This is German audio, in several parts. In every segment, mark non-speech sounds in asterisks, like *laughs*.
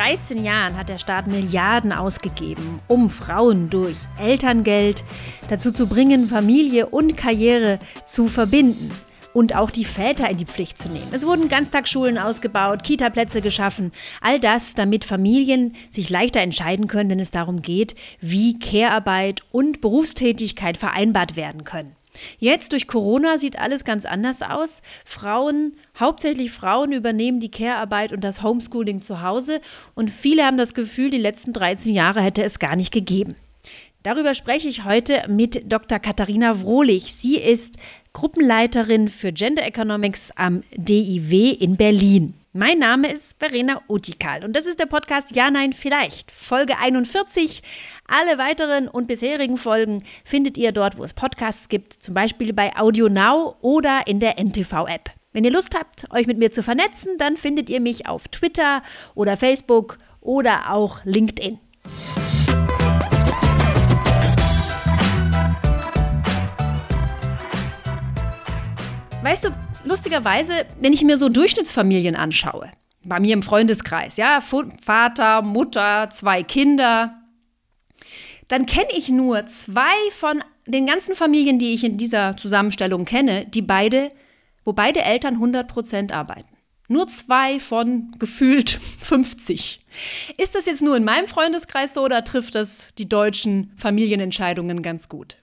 13 Jahren hat der Staat Milliarden ausgegeben, um Frauen durch Elterngeld dazu zu bringen, Familie und Karriere zu verbinden und auch die Väter in die Pflicht zu nehmen. Es wurden Ganztagsschulen ausgebaut, Kitaplätze geschaffen, all das, damit Familien sich leichter entscheiden können, wenn es darum geht, wie Care-Arbeit und Berufstätigkeit vereinbart werden können. Jetzt durch Corona sieht alles ganz anders aus. Frauen, hauptsächlich Frauen, übernehmen die Care-Arbeit und das Homeschooling zu Hause und viele haben das Gefühl, die letzten 13 Jahre hätte es gar nicht gegeben. Darüber spreche ich heute mit Dr. Katharina Wrohlich. Sie ist Gruppenleiterin für Gender Economics am DIW in Berlin. Mein Name ist Verena Utikal und das ist der Podcast Ja, Nein, Vielleicht, Folge 41. Alle weiteren und bisherigen Folgen findet ihr dort, wo es Podcasts gibt, zum Beispiel bei Audio Now oder in der NTV-App. Wenn ihr Lust habt, euch mit mir zu vernetzen, dann findet ihr mich auf Twitter oder Facebook oder auch LinkedIn. Weißt du, lustigerweise, wenn ich mir so Durchschnittsfamilien anschaue, bei mir im Freundeskreis, ja, Vater, Mutter, zwei Kinder, dann kenne ich nur zwei von den ganzen Familien, die ich in dieser Zusammenstellung kenne, die beide, wo beide Eltern 100 Prozent arbeiten. Nur zwei von gefühlt *laughs* 50. Ist das jetzt nur in meinem Freundeskreis so oder trifft das die deutschen Familienentscheidungen ganz gut?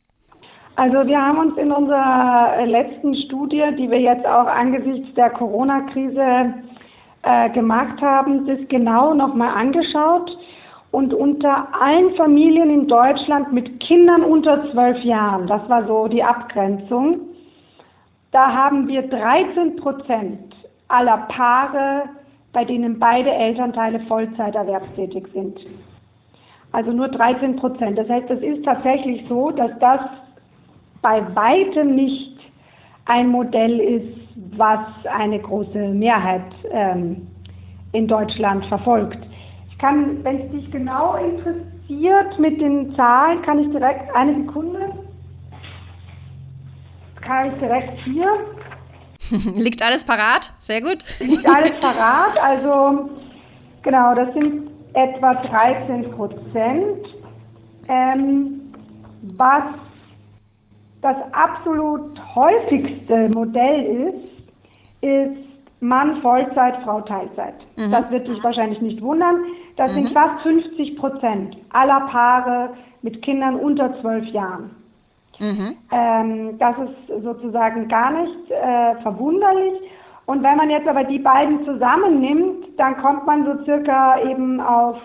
Also wir haben uns in unserer letzten Studie, die wir jetzt auch angesichts der Corona-Krise äh, gemacht haben, das genau nochmal angeschaut. Und unter allen Familien in Deutschland mit Kindern unter zwölf Jahren, das war so die Abgrenzung, da haben wir 13 Prozent aller Paare, bei denen beide Elternteile Vollzeiterwerbstätig sind. Also nur 13 Prozent. Das heißt, es ist tatsächlich so, dass das bei weitem nicht ein Modell ist, was eine große Mehrheit ähm, in Deutschland verfolgt. Ich kann, wenn es dich genau interessiert mit den Zahlen, kann ich direkt eine Sekunde. Kann ich direkt hier. *laughs* Liegt alles parat? Sehr gut. Liegt alles parat. Also genau, das sind etwa 13 Prozent. Ähm, was das absolut häufigste Modell ist, ist Mann Vollzeit, Frau Teilzeit. Mhm. Das wird dich wahrscheinlich nicht wundern. Das mhm. sind fast 50 Prozent aller Paare mit Kindern unter zwölf Jahren. Mhm. Ähm, das ist sozusagen gar nicht äh, verwunderlich. Und wenn man jetzt aber die beiden zusammennimmt, dann kommt man so circa eben auf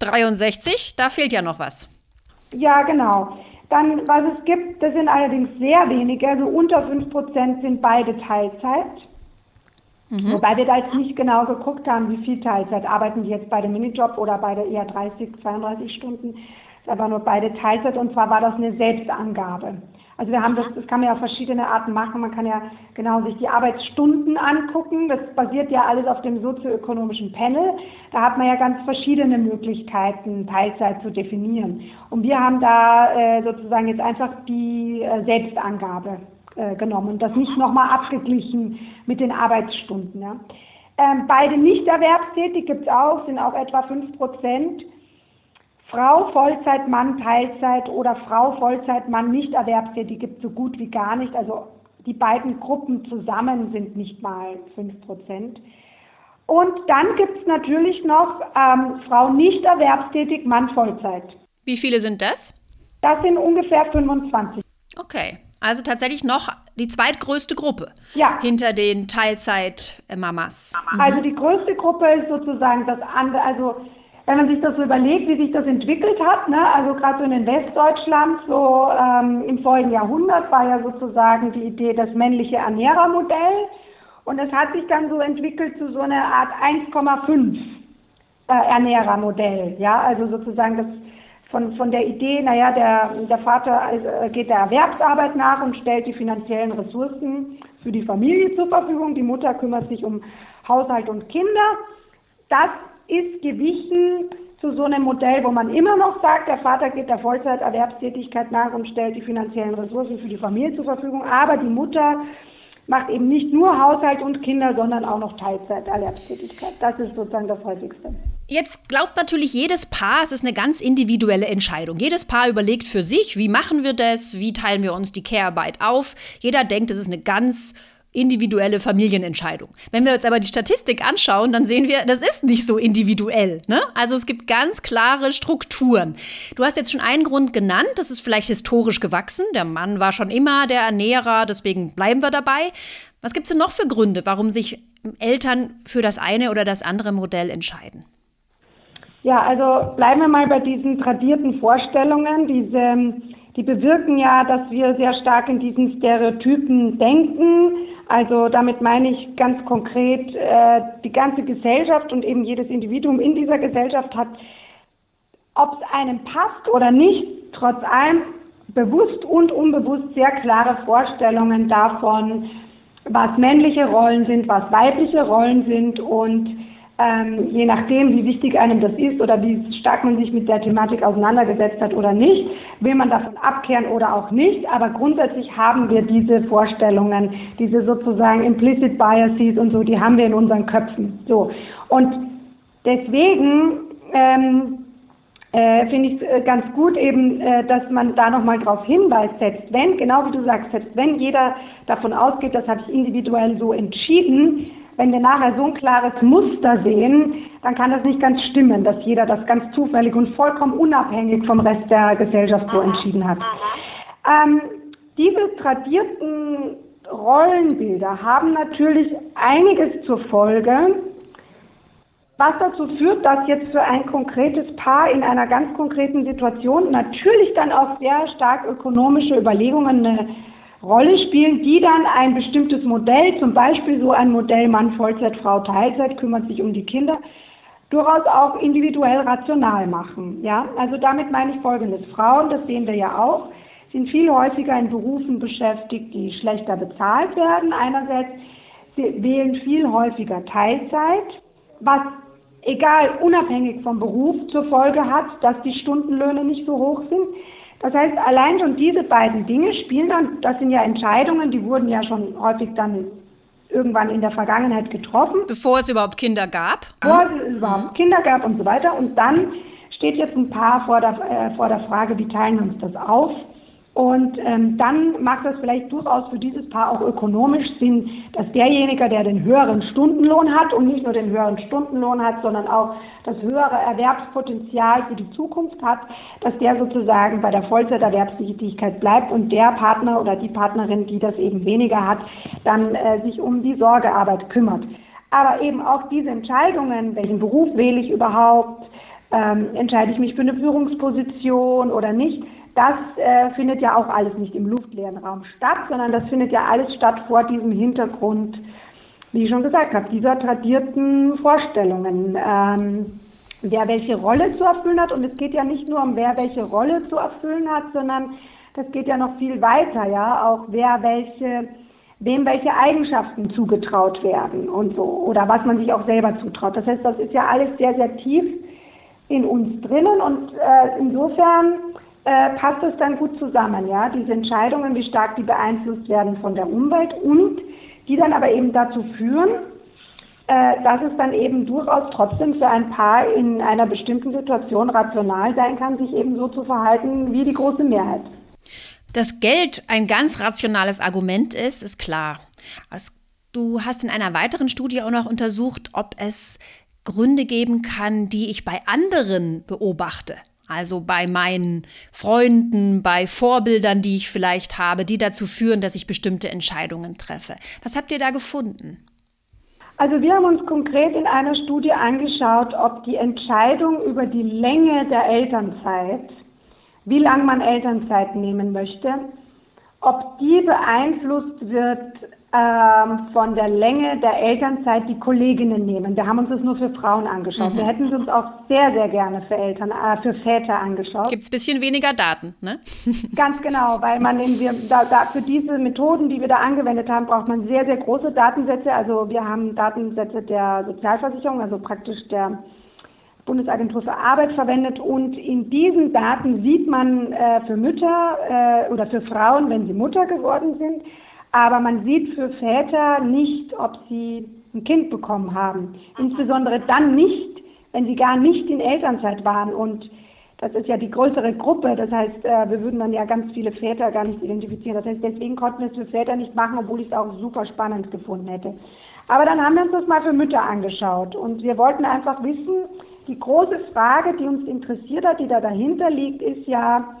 63. Da fehlt ja noch was. Ja, genau. Dann, was es gibt, das sind allerdings sehr wenige, also unter 5% sind beide Teilzeit. Mhm. Wobei wir da jetzt nicht genau geguckt haben, wie viel Teilzeit arbeiten die jetzt bei dem Minijob oder beide eher 30, 32 Stunden. Das ist aber nur beide Teilzeit und zwar war das eine Selbstangabe. Also wir haben das, das kann man ja auf verschiedene Arten machen. Man kann ja genau sich die Arbeitsstunden angucken. Das basiert ja alles auf dem sozioökonomischen Panel. Da hat man ja ganz verschiedene Möglichkeiten, Teilzeit zu definieren. Und wir haben da äh, sozusagen jetzt einfach die äh, Selbstangabe äh, genommen und das nicht nochmal abgeglichen mit den Arbeitsstunden. Ja. Ähm, beide nicht erwerbstätig gibt es auch, sind auch etwa fünf Prozent. Frau Vollzeit, Mann Teilzeit oder Frau Vollzeit, Mann nicht erwerbstätig gibt es so gut wie gar nicht. Also die beiden Gruppen zusammen sind nicht mal 5 Prozent. Und dann gibt es natürlich noch ähm, Frau nicht erwerbstätig, Mann Vollzeit. Wie viele sind das? Das sind ungefähr 25. Okay, also tatsächlich noch die zweitgrößte Gruppe ja. hinter den Teilzeit-Mamas. Mhm. Also die größte Gruppe ist sozusagen das andere, also wenn man sich das so überlegt, wie sich das entwickelt hat, ne, also gerade so in Westdeutschland, so ähm, im vorigen Jahrhundert war ja sozusagen die Idee das männliche Ernährermodell. Und es hat sich dann so entwickelt zu so einer Art 1,5 äh, Ernährermodell, ja, also sozusagen das von, von der Idee, naja, der, der Vater äh, geht der Erwerbsarbeit nach und stellt die finanziellen Ressourcen für die Familie zur Verfügung, die Mutter kümmert sich um Haushalt und Kinder. Das ist gewichen zu so einem Modell, wo man immer noch sagt, der Vater geht der Vollzeiterwerbstätigkeit nach und stellt die finanziellen Ressourcen für die Familie zur Verfügung, aber die Mutter macht eben nicht nur Haushalt und Kinder, sondern auch noch Teilzeiterwerbstätigkeit. Das ist sozusagen das häufigste. Jetzt glaubt natürlich jedes Paar, es ist eine ganz individuelle Entscheidung. Jedes Paar überlegt für sich, wie machen wir das, wie teilen wir uns die Care-Arbeit auf. Jeder denkt, es ist eine ganz individuelle Familienentscheidung. Wenn wir uns aber die Statistik anschauen, dann sehen wir, das ist nicht so individuell. Ne? Also es gibt ganz klare Strukturen. Du hast jetzt schon einen Grund genannt, das ist vielleicht historisch gewachsen. Der Mann war schon immer der Ernährer, deswegen bleiben wir dabei. Was gibt es denn noch für Gründe, warum sich Eltern für das eine oder das andere Modell entscheiden? Ja, also bleiben wir mal bei diesen tradierten Vorstellungen. Diese, die bewirken ja, dass wir sehr stark in diesen Stereotypen denken. Also damit meine ich ganz konkret, äh, die ganze Gesellschaft und eben jedes Individuum in dieser Gesellschaft hat, ob es einem passt oder nicht, trotz allem bewusst und unbewusst sehr klare Vorstellungen davon, was männliche Rollen sind, was weibliche Rollen sind und ähm, je nachdem, wie wichtig einem das ist oder wie stark man sich mit der Thematik auseinandergesetzt hat oder nicht, will man davon abkehren oder auch nicht. Aber grundsätzlich haben wir diese Vorstellungen, diese sozusagen implicit biases und so, die haben wir in unseren Köpfen. So und deswegen ähm, äh, finde ich es ganz gut eben, äh, dass man da nochmal drauf hinweist, selbst wenn, genau wie du sagst, selbst wenn jeder davon ausgeht, das habe ich individuell so entschieden, wenn wir nachher so ein klares Muster sehen, dann kann das nicht ganz stimmen, dass jeder das ganz zufällig und vollkommen unabhängig vom Rest der Gesellschaft so entschieden hat. Ähm, diese tradierten Rollenbilder haben natürlich einiges zur Folge, was dazu führt, dass jetzt für ein konkretes Paar in einer ganz konkreten Situation natürlich dann auch sehr stark ökonomische Überlegungen eine Rolle spielen, die dann ein bestimmtes Modell, zum Beispiel so ein Modell Mann Vollzeit, Frau Teilzeit, kümmert sich um die Kinder, durchaus auch individuell rational machen. Ja, also damit meine ich Folgendes. Frauen, das sehen wir ja auch, sind viel häufiger in Berufen beschäftigt, die schlechter bezahlt werden. Einerseits, sie wählen viel häufiger Teilzeit, was egal, unabhängig vom Beruf zur Folge hat, dass die Stundenlöhne nicht so hoch sind. Das heißt, allein schon diese beiden Dinge spielen dann, das sind ja Entscheidungen, die wurden ja schon häufig dann irgendwann in der Vergangenheit getroffen. Bevor es überhaupt Kinder gab? Bevor es überhaupt Kinder gab und so weiter. Und dann steht jetzt ein Paar vor der, äh, vor der Frage, wie teilen wir uns das auf? Und ähm, dann macht das vielleicht durchaus für dieses Paar auch ökonomisch Sinn, dass derjenige, der den höheren Stundenlohn hat und nicht nur den höheren Stundenlohn hat, sondern auch das höhere Erwerbspotenzial für die Zukunft hat, dass der sozusagen bei der Vollzeiterwerbstätigkeit bleibt und der Partner oder die Partnerin, die das eben weniger hat, dann äh, sich um die Sorgearbeit kümmert. Aber eben auch diese Entscheidungen, welchen Beruf wähle ich überhaupt, ähm, entscheide ich mich für eine Führungsposition oder nicht, das äh, findet ja auch alles nicht im luftleeren Raum statt, sondern das findet ja alles statt vor diesem Hintergrund, wie ich schon gesagt habe, dieser tradierten Vorstellungen. Ähm, wer welche Rolle zu erfüllen hat. Und es geht ja nicht nur um wer welche Rolle zu erfüllen hat, sondern das geht ja noch viel weiter, ja, auch wer welche, wem welche Eigenschaften zugetraut werden und so, oder was man sich auch selber zutraut. Das heißt, das ist ja alles sehr, sehr tief in uns drinnen und äh, insofern äh, passt es dann gut zusammen, ja, diese Entscheidungen, wie stark die beeinflusst werden von der Umwelt und die dann aber eben dazu führen, äh, dass es dann eben durchaus trotzdem für ein Paar in einer bestimmten Situation rational sein kann, sich eben so zu verhalten wie die große Mehrheit. Dass Geld ein ganz rationales Argument ist, ist klar. Du hast in einer weiteren Studie auch noch untersucht, ob es Gründe geben kann, die ich bei anderen beobachte. Also bei meinen Freunden, bei Vorbildern, die ich vielleicht habe, die dazu führen, dass ich bestimmte Entscheidungen treffe. Was habt ihr da gefunden? Also wir haben uns konkret in einer Studie angeschaut, ob die Entscheidung über die Länge der Elternzeit, wie lange man Elternzeit nehmen möchte, ob die beeinflusst wird von der Länge der Elternzeit die Kolleginnen nehmen. Wir haben uns das nur für Frauen angeschaut. Mhm. Wir hätten es uns auch sehr, sehr gerne für Eltern, äh, für Väter angeschaut. Gibt es ein bisschen weniger Daten, ne? *laughs* Ganz genau, weil man in, wir, da, da, für diese Methoden, die wir da angewendet haben, braucht man sehr, sehr große Datensätze. Also wir haben Datensätze der Sozialversicherung, also praktisch der Bundesagentur für Arbeit verwendet und in diesen Daten sieht man äh, für Mütter äh, oder für Frauen, wenn sie Mutter geworden sind, aber man sieht für Väter nicht, ob sie ein Kind bekommen haben. Insbesondere dann nicht, wenn sie gar nicht in Elternzeit waren und das ist ja die größere Gruppe, das heißt, äh, wir würden dann ja ganz viele Väter gar nicht identifizieren. Das heißt, deswegen konnten wir es für Väter nicht machen, obwohl ich es auch super spannend gefunden hätte. Aber dann haben wir uns das mal für Mütter angeschaut und wir wollten einfach wissen, die große Frage, die uns interessiert hat, die da dahinter liegt, ist ja,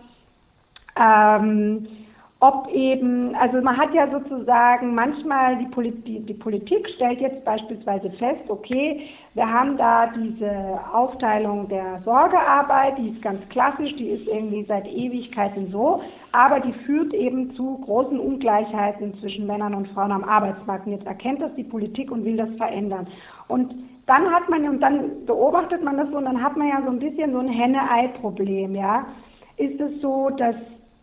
ähm, ob eben, also man hat ja sozusagen manchmal die, Politik, die Politik stellt jetzt beispielsweise fest, okay, wir haben da diese Aufteilung der Sorgearbeit, die ist ganz klassisch, die ist irgendwie seit Ewigkeiten so, aber die führt eben zu großen Ungleichheiten zwischen Männern und Frauen am Arbeitsmarkt. Und jetzt erkennt das die Politik und will das verändern. Und dann hat man, und dann beobachtet man das so, und dann hat man ja so ein bisschen so ein Henne-Ei-Problem, ja. Ist es so, dass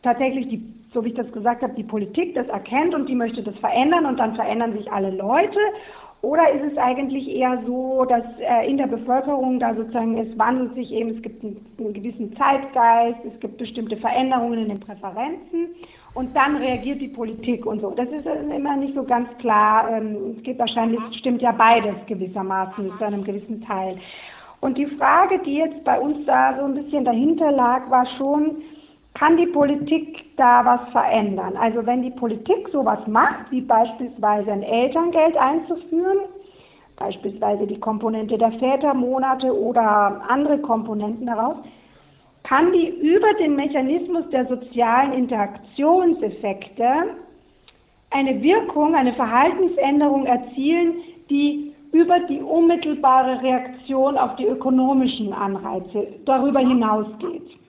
tatsächlich die so wie ich das gesagt habe, die Politik das erkennt und die möchte das verändern und dann verändern sich alle Leute? Oder ist es eigentlich eher so, dass äh, in der Bevölkerung da sozusagen es wandelt sich eben, es gibt einen, gewissen Zeitgeist, es gibt bestimmte Veränderungen in den Präferenzen und dann reagiert die Politik und so. Das ist immer nicht so ganz klar. Ähm, es geht wahrscheinlich, stimmt ja beides gewissermaßen zu einem gewissen Teil. Und die Frage, die jetzt bei uns da so ein bisschen dahinter lag, war schon, kann die Politik da was verändern? Also wenn die Politik sowas macht, wie beispielsweise ein Elterngeld einzuführen, beispielsweise die Komponente der Vätermonate oder andere Komponenten daraus, kann die über den Mechanismus der sozialen Interaktionseffekte eine Wirkung, eine Verhaltensänderung erzielen, die über die unmittelbare Reaktion auf die ökonomischen Anreize darüber hinausgeht.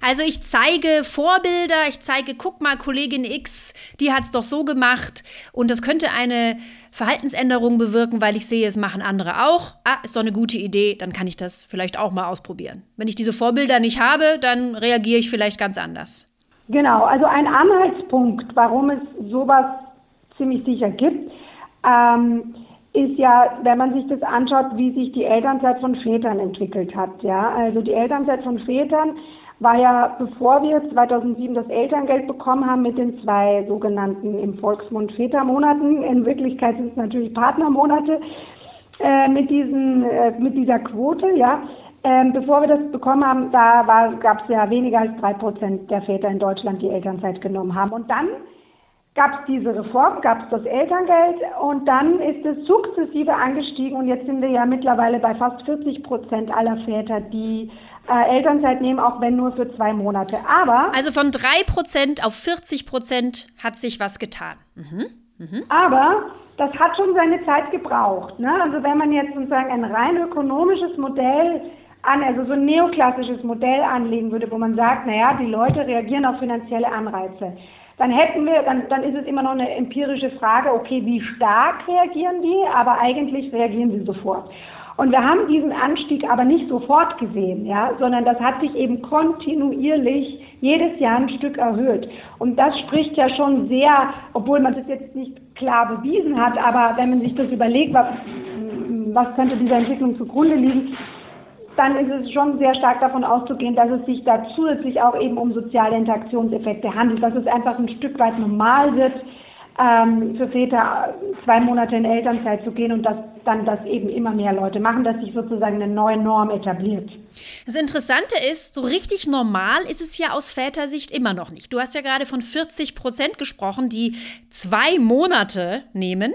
Also ich zeige Vorbilder, ich zeige, guck mal, Kollegin X, die hat es doch so gemacht und das könnte eine Verhaltensänderung bewirken, weil ich sehe, es machen andere auch. Ah, ist doch eine gute Idee, dann kann ich das vielleicht auch mal ausprobieren. Wenn ich diese Vorbilder nicht habe, dann reagiere ich vielleicht ganz anders. Genau, also ein Anhaltspunkt, warum es sowas ziemlich sicher gibt, ähm, ist ja, wenn man sich das anschaut, wie sich die Elternzeit von Vätern entwickelt hat. Ja, also die Elternzeit von Vätern war ja, bevor wir 2007 das Elterngeld bekommen haben mit den zwei sogenannten im Volksmund Vätermonaten, in Wirklichkeit sind es natürlich Partnermonate, äh, mit, diesen, äh, mit dieser Quote, ja. Ähm, bevor wir das bekommen haben, da gab es ja weniger als drei Prozent der Väter in Deutschland, die Elternzeit genommen haben. Und dann gab es diese Reform, gab es das Elterngeld und dann ist es sukzessive angestiegen und jetzt sind wir ja mittlerweile bei fast 40 Prozent aller Väter, die äh, Elternzeit nehmen, auch wenn nur für zwei Monate. Aber also von drei Prozent auf 40 Prozent hat sich was getan. Mhm. Mhm. Aber das hat schon seine Zeit gebraucht. Ne? Also wenn man jetzt sozusagen ein rein ökonomisches Modell an, also so ein neoklassisches Modell anlegen würde, wo man sagt, naja, die Leute reagieren auf finanzielle Anreize dann hätten wir, dann, dann ist es immer noch eine empirische Frage, okay, wie stark reagieren die, aber eigentlich reagieren sie sofort. Und wir haben diesen Anstieg aber nicht sofort gesehen, ja, sondern das hat sich eben kontinuierlich jedes Jahr ein Stück erhöht. Und das spricht ja schon sehr, obwohl man das jetzt nicht klar bewiesen hat, aber wenn man sich das überlegt, was, was könnte dieser Entwicklung zugrunde liegen, dann ist es schon sehr stark davon auszugehen, dass es sich da zusätzlich auch eben um soziale Interaktionseffekte handelt, dass es einfach ein Stück weit normal wird, ähm, für Väter zwei Monate in Elternzeit zu gehen und dass dann das eben immer mehr Leute machen, dass sich sozusagen eine neue Norm etabliert. Das Interessante ist, so richtig normal ist es ja aus Vätersicht immer noch nicht. Du hast ja gerade von 40 Prozent gesprochen, die zwei Monate nehmen,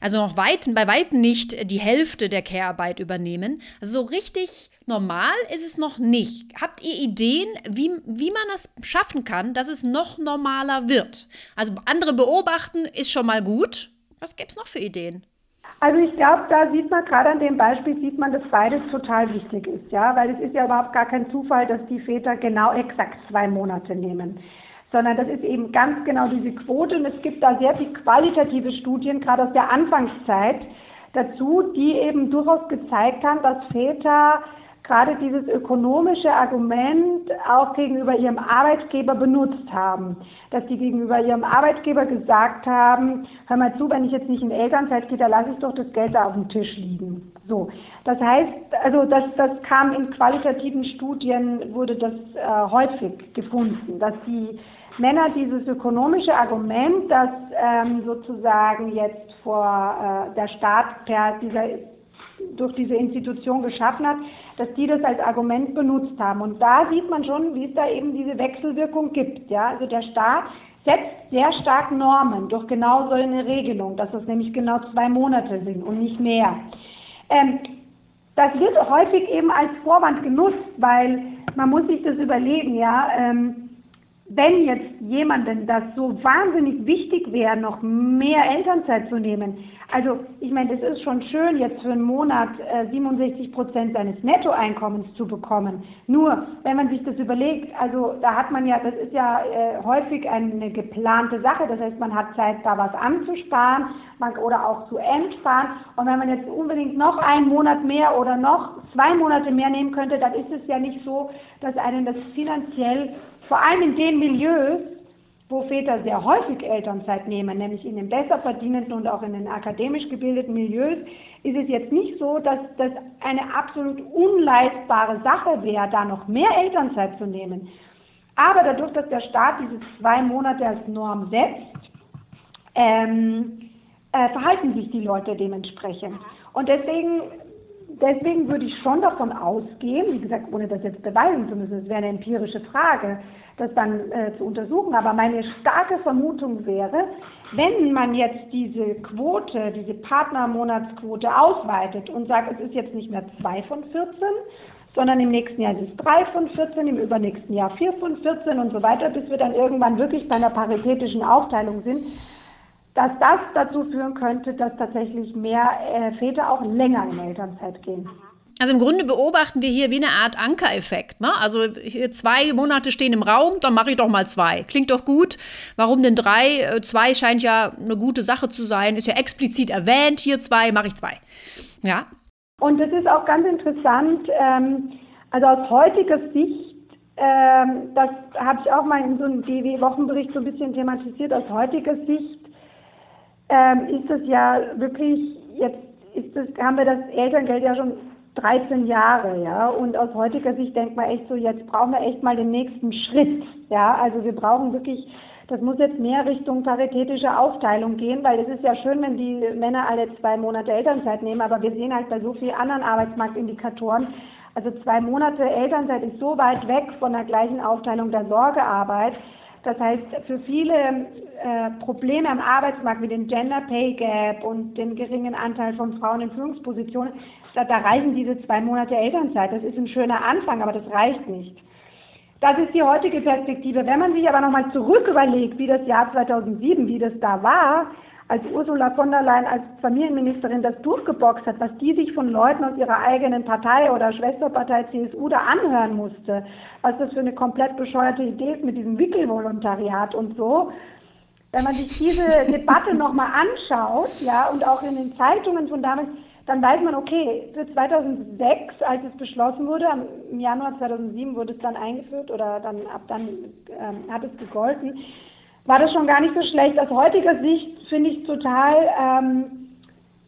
also noch weit, bei weitem nicht die Hälfte der Care-Arbeit übernehmen. Also so richtig Normal ist es noch nicht. Habt ihr Ideen, wie, wie man das schaffen kann, dass es noch normaler wird? Also andere beobachten ist schon mal gut. Was gibt es noch für Ideen? Also ich glaube, da sieht man gerade an dem Beispiel, sieht man, dass beides total wichtig ist, ja, weil es ist ja überhaupt gar kein Zufall, dass die Väter genau exakt zwei Monate nehmen, sondern das ist eben ganz genau diese Quote und es gibt da sehr viele qualitative Studien, gerade aus der Anfangszeit dazu, die eben durchaus gezeigt haben, dass Väter gerade dieses ökonomische Argument auch gegenüber ihrem Arbeitgeber benutzt haben. Dass die gegenüber ihrem Arbeitgeber gesagt haben, hör mal zu, wenn ich jetzt nicht in Elternzeit gehe, da lasse ich doch das Geld da auf dem Tisch liegen. So. Das heißt, also das, das kam in qualitativen Studien, wurde das äh, häufig gefunden, dass die Männer dieses ökonomische Argument, dass ähm, sozusagen jetzt vor äh, der Staat per dieser durch diese Institution geschaffen hat, dass die das als Argument benutzt haben. Und da sieht man schon, wie es da eben diese Wechselwirkung gibt. Ja, also der Staat setzt sehr stark Normen durch genau so eine Regelung, dass das nämlich genau zwei Monate sind und nicht mehr. Ähm, das wird häufig eben als Vorwand genutzt, weil man muss sich das überlegen, ja. Ähm, wenn jetzt jemandem das so wahnsinnig wichtig wäre, noch mehr Elternzeit zu nehmen, also ich meine, es ist schon schön, jetzt für einen Monat äh, 67 Prozent seines Nettoeinkommens zu bekommen. Nur, wenn man sich das überlegt, also da hat man ja, das ist ja äh, häufig eine geplante Sache. Das heißt, man hat Zeit, da was anzusparen man, oder auch zu entsparen. Und wenn man jetzt unbedingt noch einen Monat mehr oder noch zwei Monate mehr nehmen könnte, dann ist es ja nicht so, dass einen das finanziell vor allem in den Milieus, wo Väter sehr häufig Elternzeit nehmen, nämlich in den besser verdienenden und auch in den akademisch gebildeten Milieus, ist es jetzt nicht so, dass das eine absolut unleistbare Sache wäre, da noch mehr Elternzeit zu nehmen. Aber dadurch, dass der Staat diese zwei Monate als Norm setzt, ähm, äh, verhalten sich die Leute dementsprechend. Und deswegen deswegen würde ich schon davon ausgehen, wie gesagt, ohne das jetzt beweisen zu müssen, es wäre eine empirische Frage, das dann äh, zu untersuchen, aber meine starke Vermutung wäre, wenn man jetzt diese Quote, diese Partnermonatsquote ausweitet und sagt, es ist jetzt nicht mehr zwei von 14, sondern im nächsten Jahr ist es drei von 14, im übernächsten Jahr vier von 14 und so weiter, bis wir dann irgendwann wirklich bei einer paritätischen Aufteilung sind, dass das dazu führen könnte, dass tatsächlich mehr äh, Väter auch länger in Elternzeit gehen. Also im Grunde beobachten wir hier wie eine Art Ankereffekt. Ne? Also hier zwei Monate stehen im Raum, dann mache ich doch mal zwei. Klingt doch gut. Warum denn drei? Äh, zwei scheint ja eine gute Sache zu sein. Ist ja explizit erwähnt. Hier zwei, mache ich zwei. Ja. Und das ist auch ganz interessant. Ähm, also aus heutiger Sicht, ähm, das habe ich auch mal in so einem DW-Wochenbericht so ein bisschen thematisiert. Aus heutiger Sicht ähm, ist es ja wirklich, jetzt ist das, haben wir das Elterngeld ja schon 13 Jahre, ja, und aus heutiger Sicht denkt man echt so, jetzt brauchen wir echt mal den nächsten Schritt, ja, also wir brauchen wirklich, das muss jetzt mehr Richtung paritätische Aufteilung gehen, weil es ist ja schön, wenn die Männer alle zwei Monate Elternzeit nehmen, aber wir sehen halt bei so vielen anderen Arbeitsmarktindikatoren, also zwei Monate Elternzeit ist so weit weg von der gleichen Aufteilung der Sorgearbeit, das heißt, für viele äh, Probleme am Arbeitsmarkt wie den Gender Pay Gap und den geringen Anteil von Frauen in Führungspositionen, da, da reichen diese zwei Monate Elternzeit. Das ist ein schöner Anfang, aber das reicht nicht. Das ist die heutige Perspektive. Wenn man sich aber nochmal zurück überlegt, wie das Jahr 2007, wie das da war, als Ursula von der Leyen als Familienministerin das durchgeboxt hat, was die sich von Leuten aus ihrer eigenen Partei oder Schwesterpartei CSU da anhören musste, was das für eine komplett bescheuerte Idee ist mit diesem Wickelvolontariat und so. Wenn man sich diese *laughs* Debatte nochmal anschaut, ja, und auch in den Zeitungen von damals, dann weiß man, okay, für 2006, als es beschlossen wurde, im Januar 2007 wurde es dann eingeführt oder dann ab dann ähm, hat es gegolten, war das schon gar nicht so schlecht. Aus heutiger Sicht finde ich total ähm,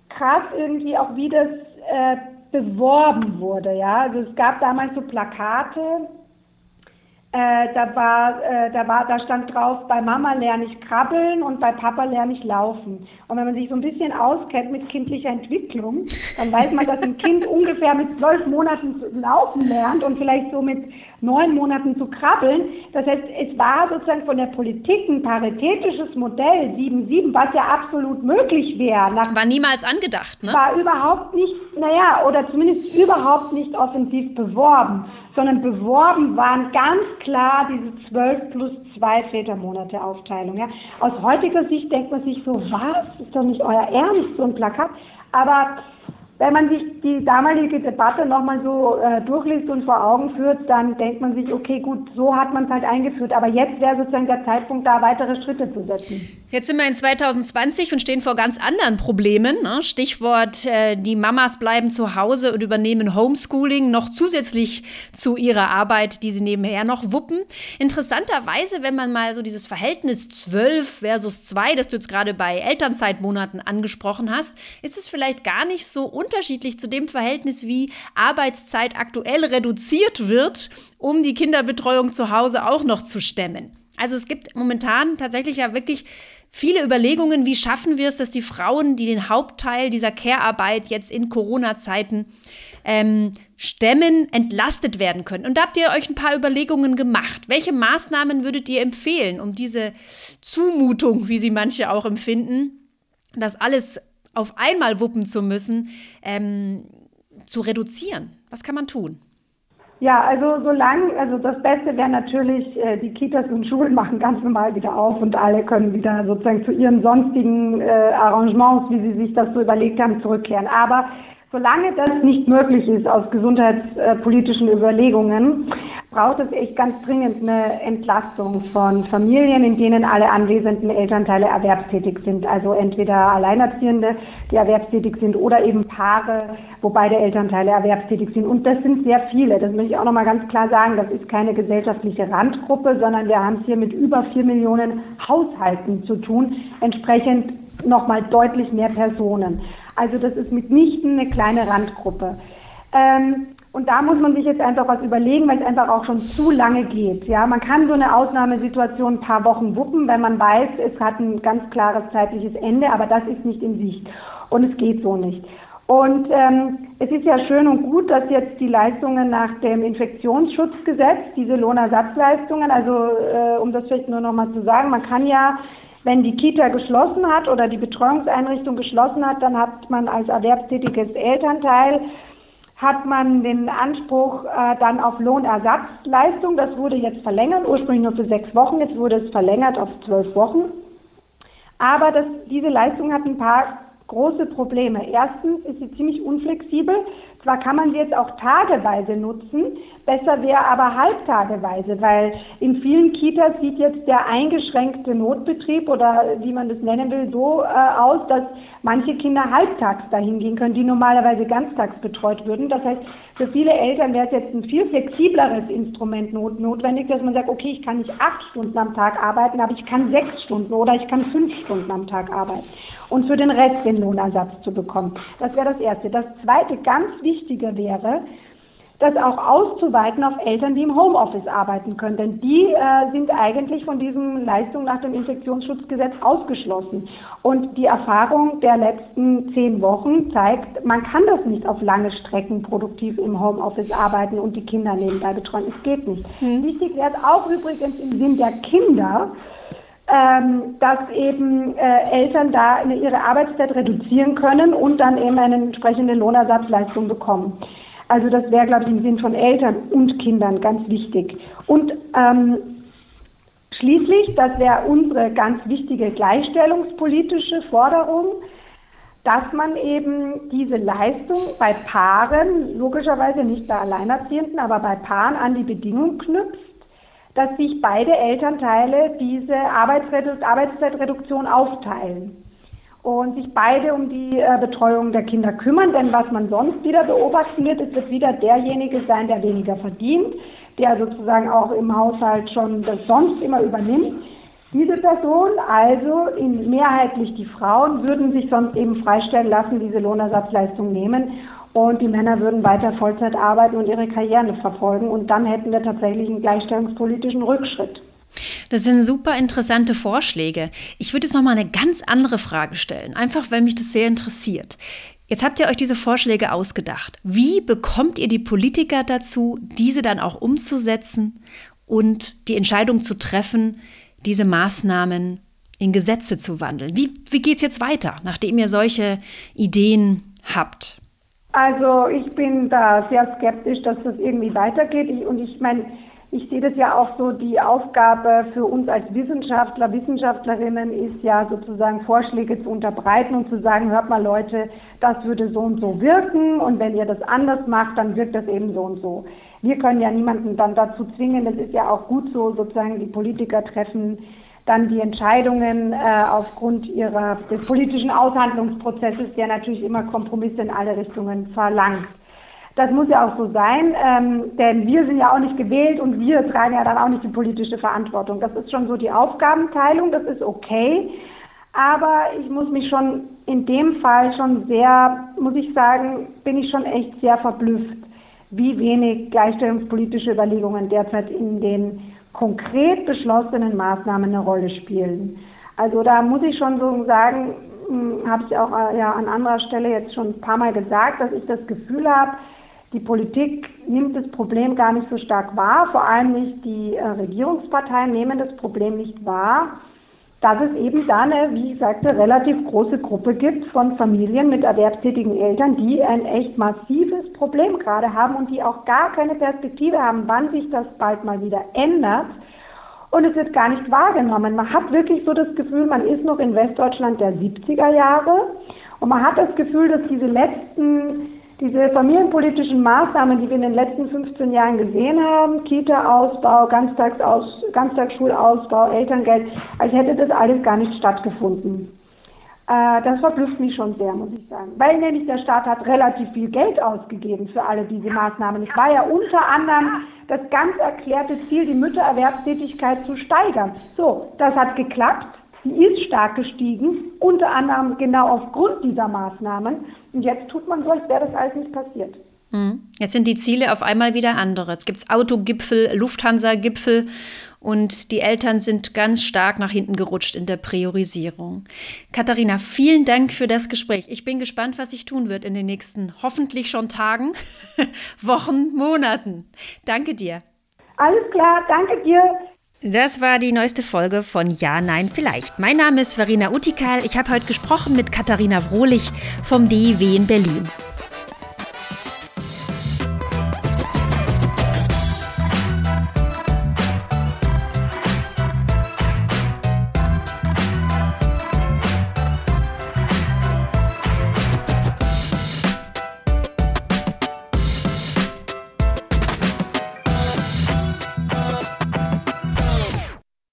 krass irgendwie auch, wie das äh, beworben wurde. Ja, also es gab damals so Plakate äh, da war, äh, da war, da stand drauf, bei Mama lerne ich krabbeln und bei Papa lerne ich laufen. Und wenn man sich so ein bisschen auskennt mit kindlicher Entwicklung, dann weiß man, dass ein *laughs* Kind ungefähr mit zwölf Monaten zu laufen lernt und vielleicht so mit neun Monaten zu krabbeln. Das heißt, es war sozusagen von der Politik ein paritätisches Modell 7-7, was ja absolut möglich wäre. War niemals angedacht, ne? War überhaupt nicht, naja, oder zumindest überhaupt nicht offensiv beworben sondern beworben waren ganz klar diese 12 plus 2 Vätermonate Aufteilung. Ja. Aus heutiger Sicht denkt man sich so, was, ist doch nicht euer Ernst, so ein Plakat. Aber wenn man sich die damalige Debatte nochmal so äh, durchliest und vor Augen führt, dann denkt man sich, okay, gut, so hat man es halt eingeführt. Aber jetzt wäre sozusagen der Zeitpunkt, da weitere Schritte zu setzen. Jetzt sind wir in 2020 und stehen vor ganz anderen Problemen. Ne? Stichwort, äh, die Mamas bleiben zu Hause und übernehmen Homeschooling noch zusätzlich zu ihrer Arbeit, die sie nebenher noch wuppen. Interessanterweise, wenn man mal so dieses Verhältnis 12 versus 2, das du jetzt gerade bei Elternzeitmonaten angesprochen hast, ist es vielleicht gar nicht so un unterschiedlich zu dem Verhältnis, wie Arbeitszeit aktuell reduziert wird, um die Kinderbetreuung zu Hause auch noch zu stemmen. Also es gibt momentan tatsächlich ja wirklich viele Überlegungen, wie schaffen wir es, dass die Frauen, die den Hauptteil dieser Care-Arbeit jetzt in Corona-Zeiten ähm, stemmen, entlastet werden können. Und da habt ihr euch ein paar Überlegungen gemacht. Welche Maßnahmen würdet ihr empfehlen, um diese Zumutung, wie sie manche auch empfinden, das alles auf einmal wuppen zu müssen, ähm, zu reduzieren? Was kann man tun? Ja, also solange, also das Beste wäre natürlich, äh, die Kitas und Schulen machen ganz normal wieder auf und alle können wieder sozusagen zu ihren sonstigen äh, Arrangements, wie sie sich das so überlegt haben, zurückkehren. Aber solange das nicht möglich ist aus gesundheitspolitischen Überlegungen, braucht es echt ganz dringend eine Entlastung von Familien, in denen alle anwesenden Elternteile erwerbstätig sind. Also entweder Alleinerziehende, die erwerbstätig sind, oder eben Paare, wo beide Elternteile erwerbstätig sind. Und das sind sehr viele. Das möchte ich auch nochmal ganz klar sagen. Das ist keine gesellschaftliche Randgruppe, sondern wir haben es hier mit über vier Millionen Haushalten zu tun. Entsprechend nochmal deutlich mehr Personen. Also das ist mitnichten eine kleine Randgruppe. Ähm, und da muss man sich jetzt einfach was überlegen, weil es einfach auch schon zu lange geht. Ja, man kann so eine Ausnahmesituation ein paar Wochen wuppen, wenn man weiß, es hat ein ganz klares zeitliches Ende, aber das ist nicht in Sicht. Und es geht so nicht. Und ähm, es ist ja schön und gut, dass jetzt die Leistungen nach dem Infektionsschutzgesetz, diese Lohnersatzleistungen, also äh, um das vielleicht nur nochmal zu sagen, man kann ja, wenn die Kita geschlossen hat oder die Betreuungseinrichtung geschlossen hat, dann hat man als erwerbstätiges Elternteil hat man den Anspruch äh, dann auf Lohnersatzleistung. Das wurde jetzt verlängert, ursprünglich nur für sechs Wochen, jetzt wurde es verlängert auf zwölf Wochen. Aber das, diese Leistung hat ein paar große Probleme. Erstens ist sie ziemlich unflexibel. Zwar kann man sie jetzt auch tageweise nutzen, besser wäre aber halbtageweise, weil in vielen Kitas sieht jetzt der eingeschränkte Notbetrieb oder wie man das nennen will, so äh, aus, dass manche Kinder halbtags dahin gehen können, die normalerweise ganztags betreut würden. Das heißt, für viele Eltern wäre es jetzt ein viel flexibleres Instrument not notwendig, dass man sagt, okay, ich kann nicht acht Stunden am Tag arbeiten, aber ich kann sechs Stunden oder ich kann fünf Stunden am Tag arbeiten und für den Rest den Lohnersatz zu bekommen. Das wäre das Erste. Das Zweite, ganz Wichtige wäre, das auch auszuweiten auf Eltern, die im Homeoffice arbeiten können. Denn die äh, sind eigentlich von diesen Leistungen nach dem Infektionsschutzgesetz ausgeschlossen. Und die Erfahrung der letzten zehn Wochen zeigt, man kann das nicht auf lange Strecken produktiv im Homeoffice arbeiten und die Kinder nebenbei betreuen. Es geht nicht. Hm. Wichtig wäre es auch übrigens im Sinn der Kinder, ähm, dass eben äh, Eltern da ihre Arbeitszeit reduzieren können und dann eben eine entsprechende Lohnersatzleistung bekommen. Also das wäre, glaube ich, im Sinn von Eltern und Kindern ganz wichtig. Und ähm, schließlich, das wäre unsere ganz wichtige gleichstellungspolitische Forderung, dass man eben diese Leistung bei Paaren, logischerweise nicht bei Alleinerziehenden, aber bei Paaren an die Bedingung knüpft, dass sich beide Elternteile diese Arbeitszeitreduktion aufteilen und sich beide um die äh, Betreuung der Kinder kümmern. Denn was man sonst wieder beobachten wird, es wird wieder derjenige sein, der weniger verdient, der sozusagen auch im Haushalt schon das sonst immer übernimmt. Diese Person, also in mehrheitlich die Frauen, würden sich sonst eben freistellen lassen, diese Lohnersatzleistung nehmen und die Männer würden weiter Vollzeit arbeiten und ihre Karriere verfolgen und dann hätten wir tatsächlich einen gleichstellungspolitischen Rückschritt. Das sind super interessante Vorschläge. Ich würde jetzt noch mal eine ganz andere Frage stellen, einfach weil mich das sehr interessiert. Jetzt habt ihr euch diese Vorschläge ausgedacht. Wie bekommt ihr die Politiker dazu, diese dann auch umzusetzen und die Entscheidung zu treffen, diese Maßnahmen in Gesetze zu wandeln? Wie, wie geht es jetzt weiter, nachdem ihr solche Ideen habt? Also ich bin da sehr skeptisch, dass das irgendwie weitergeht. Ich, und ich meine, ich sehe das ja auch so, die Aufgabe für uns als Wissenschaftler, Wissenschaftlerinnen ist ja sozusagen Vorschläge zu unterbreiten und zu sagen, hört mal Leute, das würde so und so wirken und wenn ihr das anders macht, dann wirkt das eben so und so. Wir können ja niemanden dann dazu zwingen, das ist ja auch gut so, sozusagen die Politiker treffen dann die Entscheidungen äh, aufgrund ihrer, des politischen Aushandlungsprozesses, der natürlich immer Kompromisse in alle Richtungen verlangt. Das muss ja auch so sein, ähm, denn wir sind ja auch nicht gewählt und wir tragen ja dann auch nicht die politische Verantwortung. Das ist schon so die Aufgabenteilung, das ist okay. Aber ich muss mich schon in dem Fall schon sehr, muss ich sagen, bin ich schon echt sehr verblüfft, wie wenig gleichstellungspolitische Überlegungen derzeit in den konkret beschlossenen Maßnahmen eine Rolle spielen. Also da muss ich schon so sagen, hm, habe ich auch äh, ja, an anderer Stelle jetzt schon ein paar Mal gesagt, dass ich das Gefühl habe, die Politik nimmt das Problem gar nicht so stark wahr, vor allem nicht die äh, Regierungsparteien nehmen das Problem nicht wahr, dass es eben da eine, wie ich sagte, relativ große Gruppe gibt von Familien mit erwerbstätigen Eltern, die ein echt massives Problem gerade haben und die auch gar keine Perspektive haben, wann sich das bald mal wieder ändert und es wird gar nicht wahrgenommen. Man hat wirklich so das Gefühl, man ist noch in Westdeutschland der 70er Jahre und man hat das Gefühl, dass diese letzten, diese familienpolitischen Maßnahmen, die wir in den letzten 15 Jahren gesehen haben, Kita-Ausbau, Ganztagsaus, Ganztagsschulausbau, Elterngeld, als hätte das alles gar nicht stattgefunden. Äh, das verblüfft mich schon sehr, muss ich sagen. Weil nämlich der Staat hat relativ viel Geld ausgegeben für alle diese Maßnahmen. Es war ja unter anderem das ganz erklärte Ziel, die Müttererwerbstätigkeit zu steigern. So, das hat geklappt. Sie ist stark gestiegen, unter anderem genau aufgrund dieser Maßnahmen. Und jetzt tut man so, als wäre das alles nicht passiert. Hm. Jetzt sind die Ziele auf einmal wieder andere. Jetzt gibt es Autogipfel, Lufthansa-Gipfel und die Eltern sind ganz stark nach hinten gerutscht in der Priorisierung. Katharina, vielen Dank für das Gespräch. Ich bin gespannt, was sich tun wird in den nächsten hoffentlich schon Tagen, *laughs* Wochen, Monaten. Danke dir. Alles klar, danke dir. Das war die neueste Folge von Ja, Nein, Vielleicht. Mein Name ist Verena Utikal. Ich habe heute gesprochen mit Katharina Wrohlich vom DIW in Berlin.